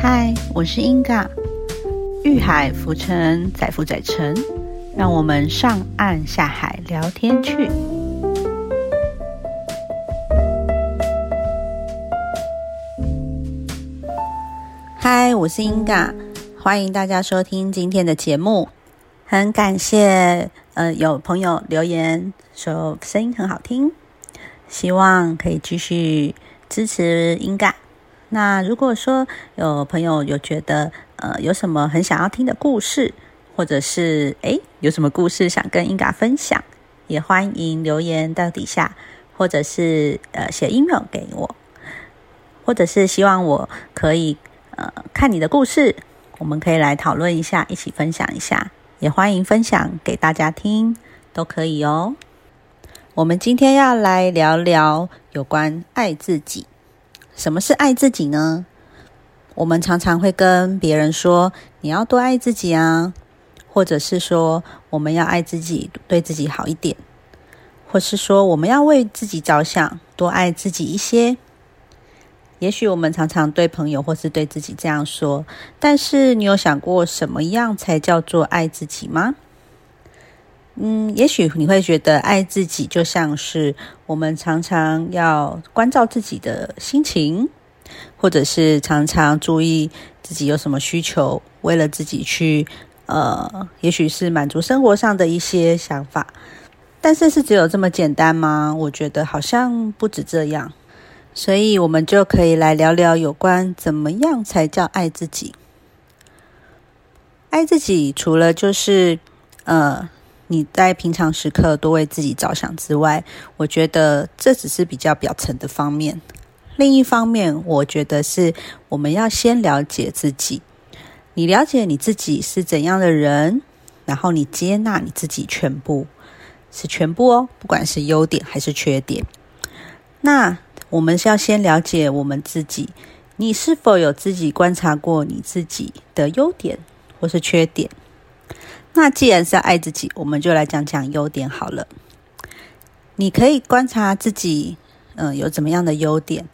嗨，我是英嘎，遇海浮沉，载浮载沉，让我们上岸下海聊天去。嗨，我是英嘎，欢迎大家收听今天的节目。很感谢，呃，有朋友留言说声音很好听，希望可以继续支持英嘎。那如果说有朋友有觉得呃有什么很想要听的故事，或者是诶有什么故事想跟英嘎分享，也欢迎留言到底下，或者是呃写 email 给我，或者是希望我可以呃看你的故事，我们可以来讨论一下，一起分享一下，也欢迎分享给大家听，都可以哦。我们今天要来聊聊有关爱自己。什么是爱自己呢？我们常常会跟别人说：“你要多爱自己啊！”或者是说：“我们要爱自己，对自己好一点。”或是说：“我们要为自己着想，多爱自己一些。”也许我们常常对朋友或是对自己这样说，但是你有想过什么样才叫做爱自己吗？嗯，也许你会觉得爱自己就像是我们常常要关照自己的心情，或者是常常注意自己有什么需求，为了自己去呃，也许是满足生活上的一些想法。但是是只有这么简单吗？我觉得好像不止这样。所以我们就可以来聊聊有关怎么样才叫爱自己。爱自己除了就是呃。你在平常时刻多为自己着想之外，我觉得这只是比较表层的方面。另一方面，我觉得是我们要先了解自己。你了解你自己是怎样的人，然后你接纳你自己全部，是全部哦，不管是优点还是缺点。那我们是要先了解我们自己，你是否有自己观察过你自己的优点或是缺点？那既然是要爱自己，我们就来讲讲优点好了。你可以观察自己，嗯，有怎么样的优点？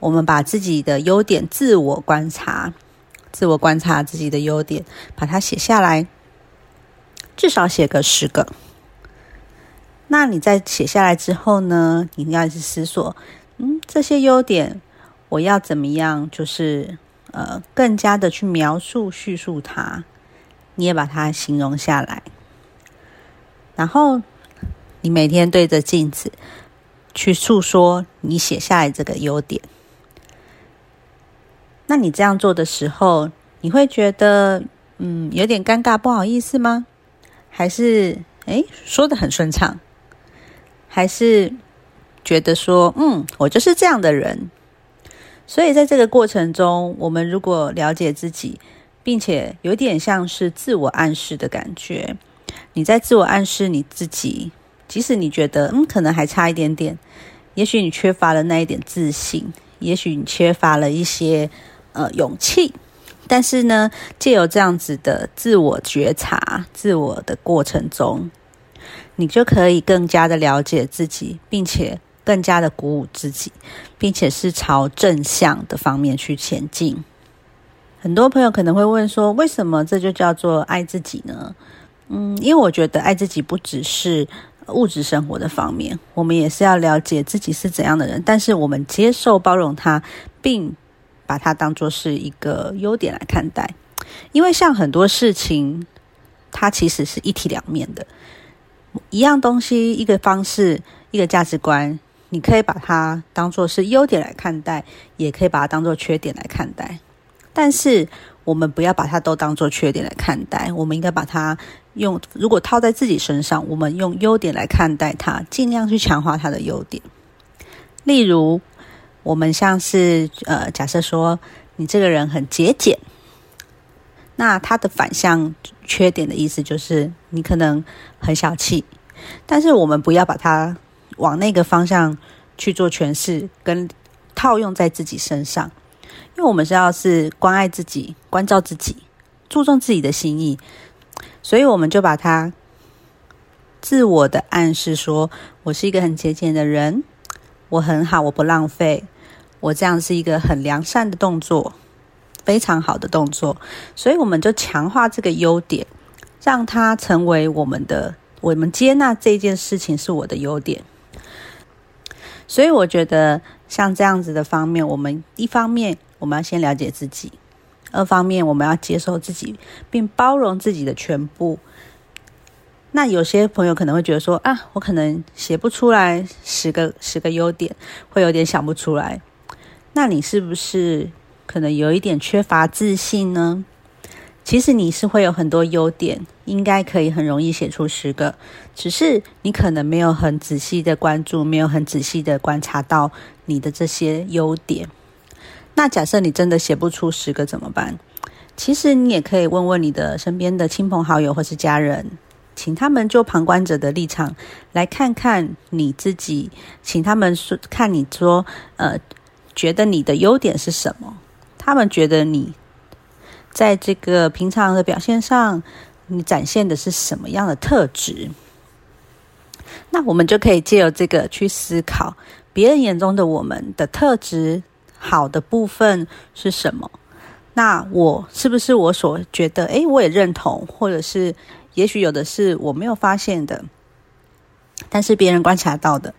我们把自己的优点自我观察，自我观察自己的优点，把它写下来，至少写个十个。那你在写下来之后呢？你要去思索，嗯，这些优点我要怎么样？就是呃，更加的去描述、叙述它。你也把它形容下来，然后你每天对着镜子去诉说你写下来这个优点。那你这样做的时候，你会觉得嗯有点尴尬不好意思吗？还是诶说的很顺畅？还是觉得说嗯我就是这样的人？所以在这个过程中，我们如果了解自己。并且有点像是自我暗示的感觉，你在自我暗示你自己，即使你觉得嗯可能还差一点点，也许你缺乏了那一点自信，也许你缺乏了一些呃勇气，但是呢，借由这样子的自我觉察、自我的过程中，你就可以更加的了解自己，并且更加的鼓舞自己，并且是朝正向的方面去前进。很多朋友可能会问说：“为什么这就叫做爱自己呢？”嗯，因为我觉得爱自己不只是物质生活的方面，我们也是要了解自己是怎样的人，但是我们接受、包容他，并把它当做是一个优点来看待。因为像很多事情，它其实是一体两面的。一样东西，一个方式，一个价值观，你可以把它当做是优点来看待，也可以把它当做缺点来看待。但是我们不要把它都当做缺点来看待，我们应该把它用，如果套在自己身上，我们用优点来看待它，尽量去强化它的优点。例如，我们像是呃，假设说你这个人很节俭，那它的反向缺点的意思就是你可能很小气，但是我们不要把它往那个方向去做诠释，跟套用在自己身上。因为我们是要是关爱自己、关照自己、注重自己的心意，所以我们就把它自我的暗示说：“我是一个很节俭的人，我很好，我不浪费，我这样是一个很良善的动作。”非常好的动作，所以我们就强化这个优点，让它成为我们的，我们接纳这件事情是我的优点。所以我觉得像这样子的方面，我们一方面我们要先了解自己，二方面我们要接受自己，并包容自己的全部。那有些朋友可能会觉得说啊，我可能写不出来十个十个优点，会有点想不出来。那你是不是可能有一点缺乏自信呢？其实你是会有很多优点，应该可以很容易写出十个，只是你可能没有很仔细的关注，没有很仔细的观察到你的这些优点。那假设你真的写不出十个怎么办？其实你也可以问问你的身边的亲朋好友或是家人，请他们就旁观者的立场来看看你自己，请他们说看你说，呃，觉得你的优点是什么？他们觉得你。在这个平常的表现上，你展现的是什么样的特质？那我们就可以借由这个去思考，别人眼中的我们的特质好的部分是什么？那我是不是我所觉得？诶，我也认同，或者是也许有的是我没有发现的，但是别人观察到的，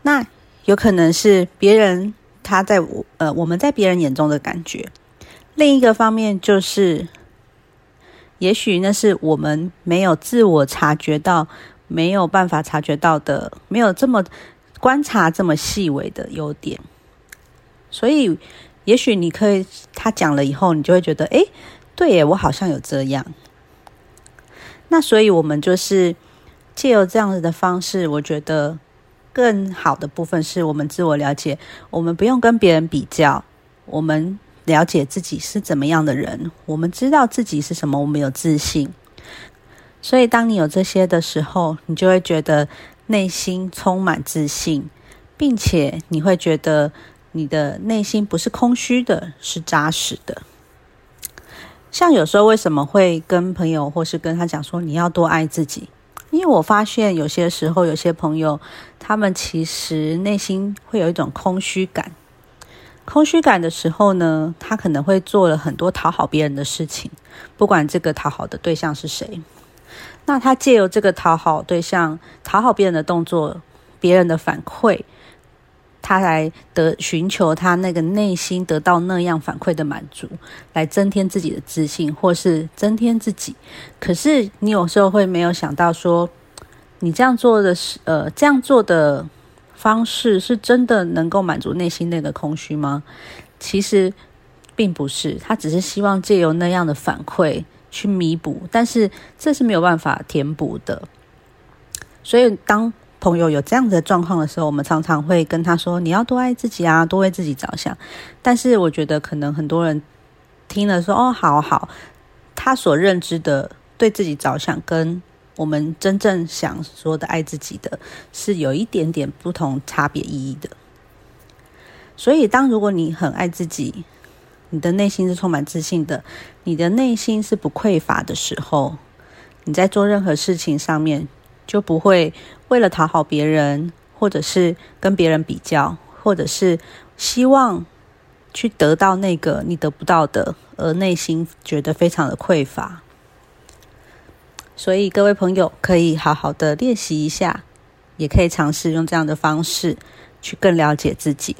那有可能是别人他在我呃我们在别人眼中的感觉。另一个方面就是，也许那是我们没有自我察觉到，没有办法察觉到的，没有这么观察这么细微的优点。所以，也许你可以他讲了以后，你就会觉得，哎，对耶，我好像有这样。那所以，我们就是借由这样子的方式，我觉得更好的部分是我们自我了解，我们不用跟别人比较，我们。了解自己是怎么样的人，我们知道自己是什么，我们有自信。所以，当你有这些的时候，你就会觉得内心充满自信，并且你会觉得你的内心不是空虚的，是扎实的。像有时候为什么会跟朋友或是跟他讲说你要多爱自己？因为我发现有些时候有些朋友，他们其实内心会有一种空虚感。空虚感的时候呢，他可能会做了很多讨好别人的事情，不管这个讨好的对象是谁。那他借由这个讨好对象、讨好别人的动作、别人的反馈，他来得寻求他那个内心得到那样反馈的满足，来增添自己的自信，或是增添自己。可是你有时候会没有想到说，你这样做的是呃，这样做的。方式是真的能够满足内心那个空虚吗？其实并不是，他只是希望借由那样的反馈去弥补，但是这是没有办法填补的。所以，当朋友有这样的状况的时候，我们常常会跟他说：“你要多爱自己啊，多为自己着想。”但是，我觉得可能很多人听了说：“哦，好好。”他所认知的对自己着想跟。我们真正想说的爱自己的是有一点点不同差别意义的。所以，当如果你很爱自己，你的内心是充满自信的，你的内心是不匮乏的时候，你在做任何事情上面就不会为了讨好别人，或者是跟别人比较，或者是希望去得到那个你得不到的，而内心觉得非常的匮乏。所以，各位朋友可以好好的练习一下，也可以尝试用这样的方式去更了解自己。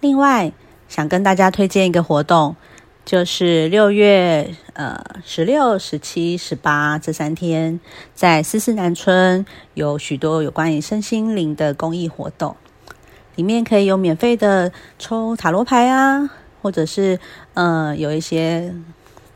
另外，想跟大家推荐一个活动，就是六月呃十六、十七、十八这三天，在思思南村有许多有关于身心灵的公益活动，里面可以有免费的抽塔罗牌啊，或者是呃有一些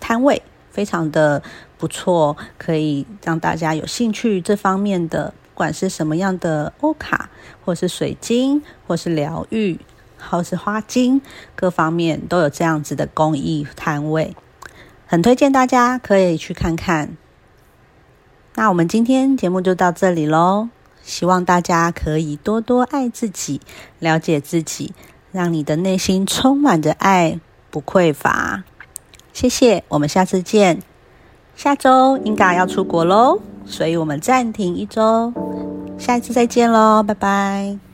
摊位，非常的。不错，可以让大家有兴趣这方面的，不管是什么样的欧卡，或是水晶，或是疗愈，或是花精，各方面都有这样子的公益摊位，很推荐大家可以去看看。那我们今天节目就到这里喽，希望大家可以多多爱自己，了解自己，让你的内心充满着爱，不匮乏。谢谢，我们下次见。下周英嘎要出国喽，所以我们暂停一周，下一次再见喽，拜拜。